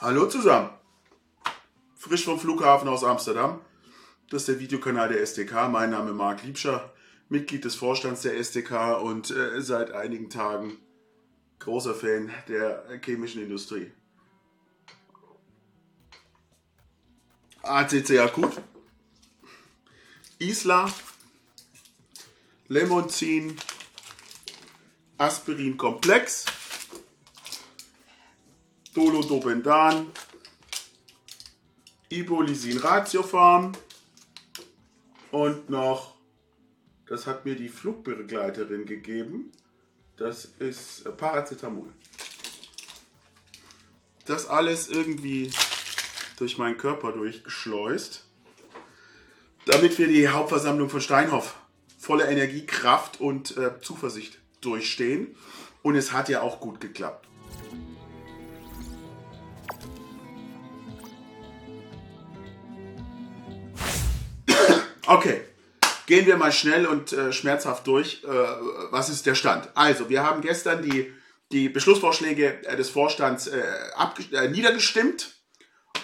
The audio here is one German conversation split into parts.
Hallo zusammen. Frisch vom Flughafen aus Amsterdam. Das ist der Videokanal der SDK. Mein Name ist Marc Liebscher, Mitglied des Vorstands der SDK und äh, seit einigen Tagen großer Fan der chemischen Industrie. ACC akut. Isla, Lemonzin, Aspirin Komplex, Dolodobendan, Ibolysin Ratiofarm und noch, das hat mir die Flugbegleiterin gegeben, das ist Paracetamol. Das alles irgendwie durch meinen Körper durchgeschleust, damit wir die Hauptversammlung von Steinhoff voller Energie, Kraft und äh, Zuversicht durchstehen. Und es hat ja auch gut geklappt. Okay, gehen wir mal schnell und äh, schmerzhaft durch. Äh, was ist der Stand? Also, wir haben gestern die, die Beschlussvorschläge äh, des Vorstands äh, äh, niedergestimmt.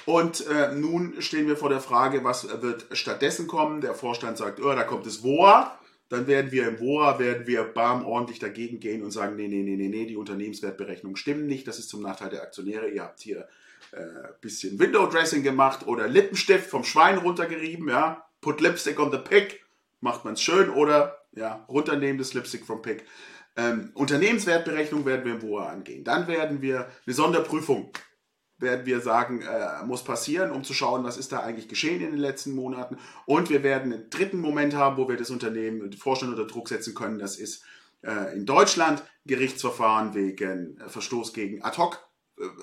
Und äh, nun stehen wir vor der Frage, was wird stattdessen kommen. Der Vorstand sagt, oh, da kommt das WOA. Dann werden wir im WOA, werden wir bam ordentlich dagegen gehen und sagen, nee, nee, nee, nee, nee, die Unternehmenswertberechnungen stimmen nicht. Das ist zum Nachteil der Aktionäre. Ihr habt hier äh, bisschen Window Dressing gemacht oder Lippenstift vom Schwein runtergerieben, ja. Put Lipstick on the Pig, macht man es schön oder ja, runternehmen das Lipstick vom Pig. Ähm, Unternehmenswertberechnung werden wir im WOA angehen. Dann werden wir eine Sonderprüfung werden wir sagen, äh, muss passieren, um zu schauen, was ist da eigentlich geschehen in den letzten Monaten. Und wir werden einen dritten Moment haben, wo wir das Unternehmen, den Vorstand unter Druck setzen können. Das ist äh, in Deutschland Gerichtsverfahren wegen äh, Verstoß gegen Ad-Hoc.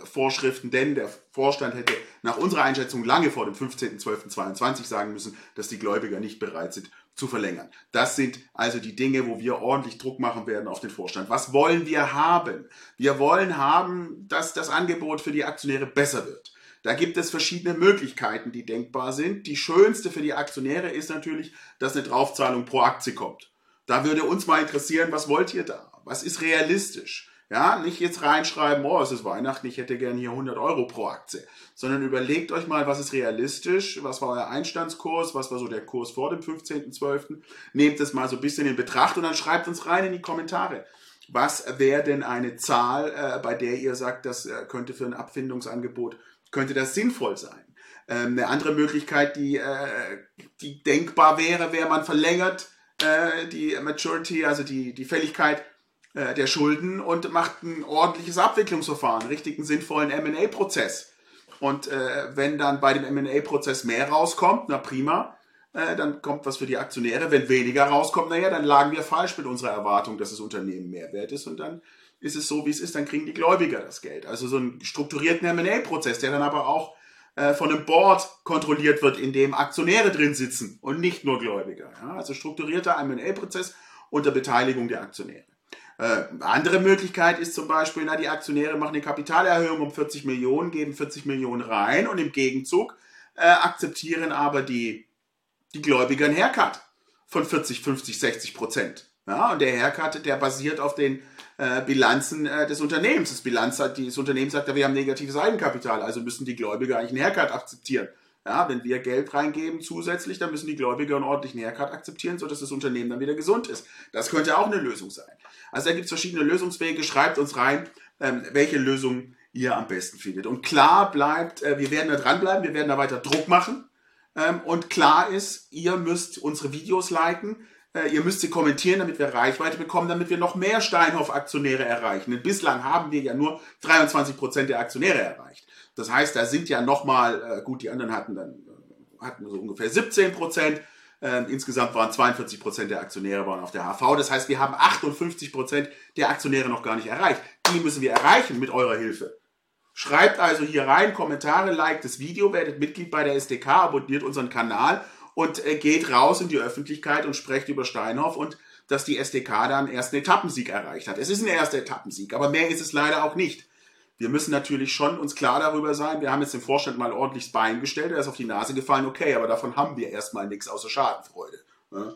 Vorschriften, denn der Vorstand hätte nach unserer Einschätzung lange vor dem 15.12.22 sagen müssen, dass die Gläubiger nicht bereit sind zu verlängern. Das sind also die Dinge, wo wir ordentlich Druck machen werden auf den Vorstand. Was wollen wir haben? Wir wollen haben, dass das Angebot für die Aktionäre besser wird. Da gibt es verschiedene Möglichkeiten, die denkbar sind. Die schönste für die Aktionäre ist natürlich, dass eine Draufzahlung pro Aktie kommt. Da würde uns mal interessieren, was wollt ihr da? Was ist realistisch? Ja, nicht jetzt reinschreiben, oh, es ist Weihnachten, ich hätte gern hier 100 Euro pro Aktie, sondern überlegt euch mal, was ist realistisch, was war euer Einstandskurs, was war so der Kurs vor dem 15.12. Nehmt es mal so ein bisschen in Betracht und dann schreibt uns rein in die Kommentare. Was wäre denn eine Zahl, äh, bei der ihr sagt, das äh, könnte für ein Abfindungsangebot, könnte das sinnvoll sein? Ähm, eine andere Möglichkeit, die, äh, die denkbar wäre, wäre man verlängert äh, die Maturity, also die, die Fälligkeit äh, der Schulden und macht ein ordentliches Abwicklungsverfahren, einen richtigen sinnvollen M&A-Prozess. Und äh, wenn dann bei dem M&A-Prozess mehr rauskommt, na prima, äh, dann kommt was für die Aktionäre. Wenn weniger rauskommt, naja, dann lagen wir falsch mit unserer Erwartung, dass das Unternehmen mehr wert ist und dann ist es so, wie es ist, dann kriegen die Gläubiger das Geld. Also so einen strukturierten M&A-Prozess, der dann aber auch äh, von einem Board kontrolliert wird, in dem Aktionäre drin sitzen und nicht nur Gläubiger. Ja? Also strukturierter M&A-Prozess unter Beteiligung der Aktionäre. Äh, andere Möglichkeit ist zum Beispiel, na, die Aktionäre machen eine Kapitalerhöhung um 40 Millionen, geben 40 Millionen rein und im Gegenzug äh, akzeptieren aber die, die Gläubiger einen Haircut von 40, 50, 60 Prozent. Ja, und der Haircut, der basiert auf den äh, Bilanzen äh, des Unternehmens. Das Bilanz hat, das Unternehmen sagt, ja, wir haben negatives Eigenkapital, also müssen die Gläubiger eigentlich einen Haircut akzeptieren. Ja, wenn wir Geld reingeben zusätzlich, dann müssen die Gläubiger einen ordentlichen Haircut akzeptieren, sodass das Unternehmen dann wieder gesund ist. Das könnte auch eine Lösung sein. Also da gibt es verschiedene Lösungswege. Schreibt uns rein, ähm, welche Lösung ihr am besten findet. Und klar bleibt, äh, wir werden da dranbleiben, wir werden da weiter Druck machen. Ähm, und klar ist, ihr müsst unsere Videos liken. Äh, ihr müsst sie kommentieren, damit wir Reichweite bekommen, damit wir noch mehr Steinhoff-Aktionäre erreichen. Denn bislang haben wir ja nur 23 Prozent der Aktionäre erreicht. Das heißt, da sind ja nochmal, äh, gut, die anderen hatten dann hatten so ungefähr 17 Prozent. Ähm, insgesamt waren 42 Prozent der Aktionäre waren auf der HV. Das heißt, wir haben 58 Prozent der Aktionäre noch gar nicht erreicht. Die müssen wir erreichen mit eurer Hilfe. Schreibt also hier rein Kommentare, liked das Video, werdet Mitglied bei der SDK, abonniert unseren Kanal und äh, geht raus in die Öffentlichkeit und sprecht über Steinhoff und dass die SDK erst einen Etappensieg erreicht hat. Es ist ein erster Etappensieg, aber mehr ist es leider auch nicht wir müssen natürlich schon uns klar darüber sein, wir haben jetzt den Vorstand mal ordentlich das Bein gestellt, er ist auf die Nase gefallen, okay, aber davon haben wir erstmal nichts außer Schadenfreude. Ja.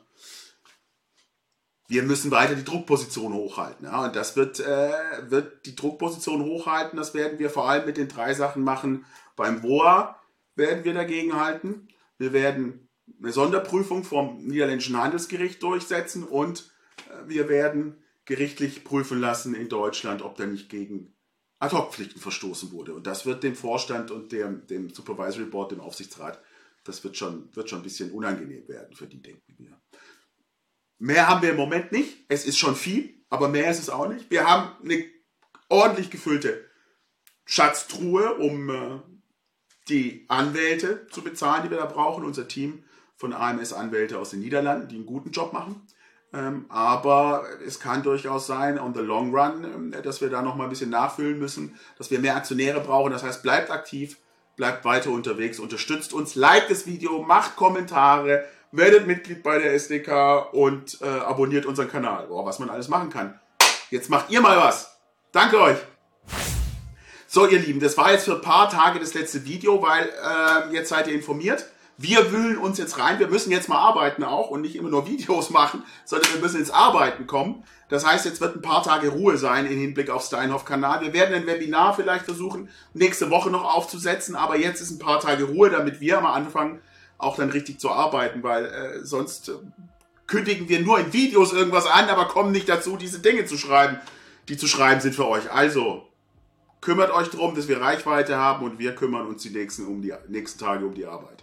wir müssen weiter die Druckposition hochhalten. Ja? Und das wird, äh, wird die Druckposition hochhalten. Das werden wir vor allem mit den drei Sachen machen. Beim WOA werden wir dagegen halten. Wir werden eine Sonderprüfung vom niederländischen Handelsgericht durchsetzen und äh, wir werden gerichtlich prüfen lassen in Deutschland, ob da nicht gegen Ad-Hoc-Pflichten verstoßen wurde. Und das wird dem Vorstand und dem, dem Supervisory Board, dem Aufsichtsrat, das wird schon, wird schon ein bisschen unangenehm werden für die, denken wir. Mehr haben wir im Moment nicht. Es ist schon viel, aber mehr ist es auch nicht. Wir haben eine ordentlich gefüllte Schatztruhe, um äh, die Anwälte zu bezahlen, die wir da brauchen. Unser Team von AMS-Anwälte aus den Niederlanden, die einen guten Job machen. Ähm, aber es kann durchaus sein, on the long run, äh, dass wir da noch mal ein bisschen nachfüllen müssen, dass wir mehr Aktionäre brauchen. Das heißt, bleibt aktiv, bleibt weiter unterwegs, unterstützt uns, liked das Video, macht Kommentare, werdet Mitglied bei der SDK und äh, abonniert unseren Kanal. Boah, was man alles machen kann. Jetzt macht ihr mal was. Danke euch. So, ihr Lieben, das war jetzt für ein paar Tage das letzte Video, weil äh, jetzt seid ihr informiert. Wir wühlen uns jetzt rein. Wir müssen jetzt mal arbeiten auch und nicht immer nur Videos machen, sondern wir müssen ins Arbeiten kommen. Das heißt, jetzt wird ein paar Tage Ruhe sein im Hinblick auf Steinhoff-Kanal. Wir werden ein Webinar vielleicht versuchen, nächste Woche noch aufzusetzen, aber jetzt ist ein paar Tage Ruhe, damit wir mal anfangen, auch dann richtig zu arbeiten, weil äh, sonst äh, kündigen wir nur in Videos irgendwas an, aber kommen nicht dazu, diese Dinge zu schreiben, die zu schreiben sind für euch. Also, kümmert euch darum, dass wir Reichweite haben und wir kümmern uns die nächsten, um die nächsten Tage um die Arbeit.